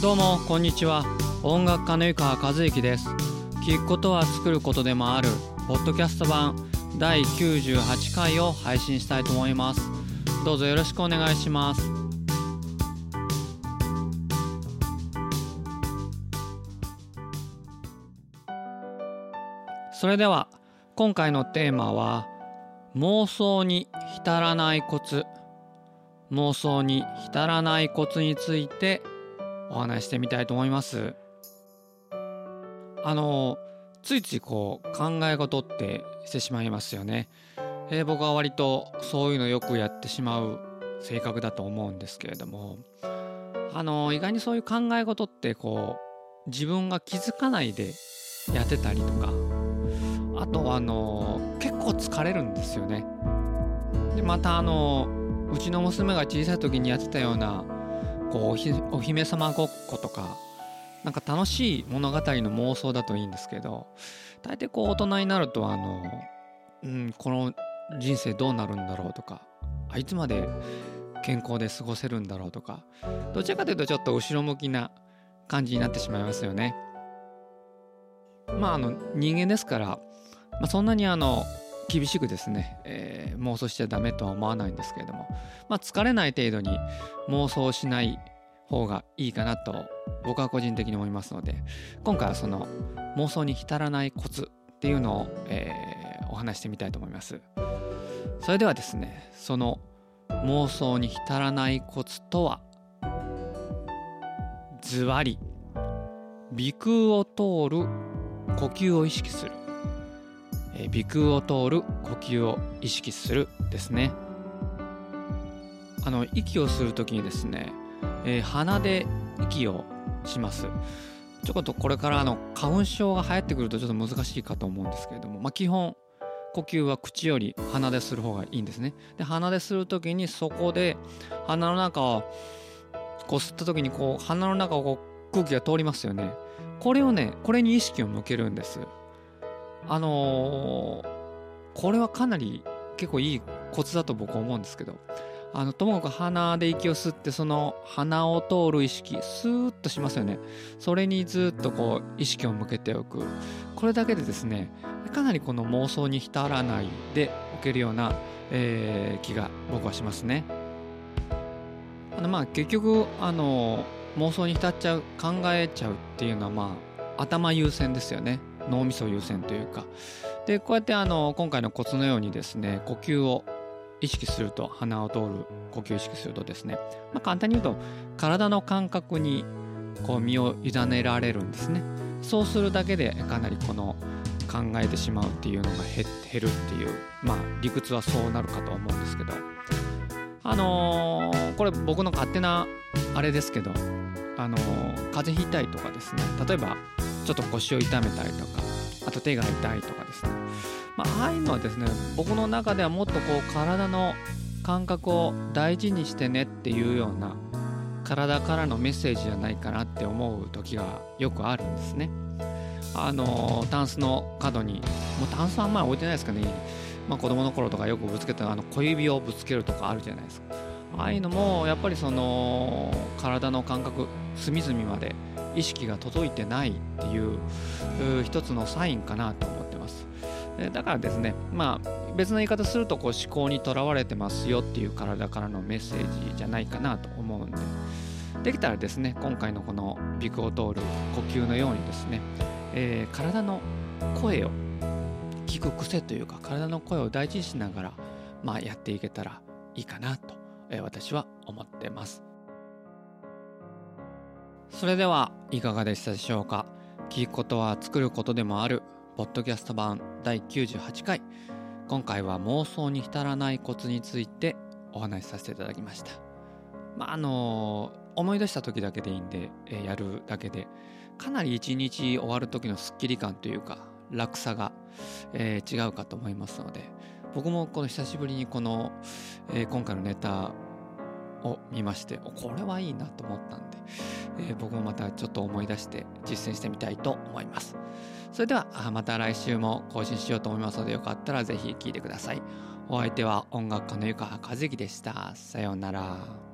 どうもこんにちは。音楽家の湯川和之です。聞くことは作ることでもあるポッドキャスト版第98回を配信したいと思います。どうぞよろしくお願いします。それでは今回のテーマは妄想に浸らないコツ。妄想に浸らないコツについてお話してみたいと思います。あのついついこう考え事ってしてしまいますよね、えー、僕は割とそういうのよくやってしまう性格だと思うんですけれども。あの意外にそういう考え事ってこう自分が気づかないでやってたりとか。あとあの結構疲れるんですよね。でまたあのうちの娘が小さい時にやってたようなこうお姫様ごっことかなんか楽しい物語の妄想だといいんですけど大抵こう大人になるとあの、うん、この人生どうなるんだろうとかあいつまで健康で過ごせるんだろうとかどちらかというとちょっと後ろ向きな感じになってしまいますよね。まああの人間ですから、まあ、そんなにあの厳しくですね、えー、妄想しちゃダメとは思わないんですけれども、まあ、疲れない程度に妄想しない方がいいかなと僕は個人的に思いますので今回はその妄想に浸らないコツっていうのを、えー、お話してみたいと思います。それではですねその妄想に浸らないコツとはズワリ鼻腔を通る呼吸を意識する。鼻腔を通る呼吸を意識するですね。あの息をする時にですね、えー、鼻で息をします。ちょっとこれからあの花粉症が流行ってくるとちょっと難しいかと思うんですけれども、まあ、基本呼吸は口より鼻でする方がいいんですね。で鼻でする時にそこで鼻の中をこう吸った時にこう鼻の中をこう空気が通りますよね。これをねこれに意識を向けるんです。あのー、これはかなり結構いいコツだと僕は思うんですけどあのともかく鼻で息を吸ってその鼻を通る意識スーッとしますよね。それにずっとこう意識を向けておく。これだけでですねかなりこの妄想に浸らないでおけるような、えー、気が僕はしますね。あのまあ結局あの妄想に浸っちゃう考えちゃうっていうのはまあ頭優先ですよね。脳みそ優先というか。でこうやってあの今回のコツのようにですね呼吸を意識すると鼻を通る呼吸意識するとですね、まあ、簡単に言うと体の感覚にこう身を委ねられるんですね。そうするだけでかなりこの考えてしまうっていうのが減るっていうまあ理屈はそうなるかと思うんですけど。あのー、これ僕の勝手なあれですけどあのー、風邪ひいたりとかですね。例えばちょっと腰を痛めたりとかあと手が痛いとかですね、まあ、あいうのはですね僕の中ではもっとこう体の感覚を大事にしてねっていうような体からのメッセージじゃないかなって思う時がよくあるんですね。あのタンスの角にもうタンスはあんまり置いてないですかね、まあ、子供の頃とかよくぶつけたあの小指をぶつけるとかあるじゃないですか。ああいうのもやっぱりその体の感覚隅々まで意識が届いてないっていう一つのサインかなと思ってます。だからですね、まあ、別の言い方するとこう思考にとらわれてますよっていう体からのメッセージじゃないかなと思うんでできたらですね今回のこの鼻腔を通る呼吸のようにですね、えー、体の声を聞く癖というか体の声を大事にしながら、まあ、やっていけたらいいかなと、私は思ってます。それではいかがでしたでしょうか？聞くことは作ることでもある。ポッドキャスト版第98回。今回は妄想に浸らないコツについてお話しさせていただきました。まああの思い出した時だけでいいんで、え、やるだけでかなり一日終わる時のスッキリ感というか楽さが、えー、違うかと思いますので僕もこの久しぶりにこの、えー、今回のネタを見ましてこれはいいなと思ったんで、えー、僕もまたちょっと思い出して実践してみたいと思います。それではまた来週も更新しようと思いますのでよかったら是非聴いてください。お相手は音楽家の床はかずきでした。さようなら。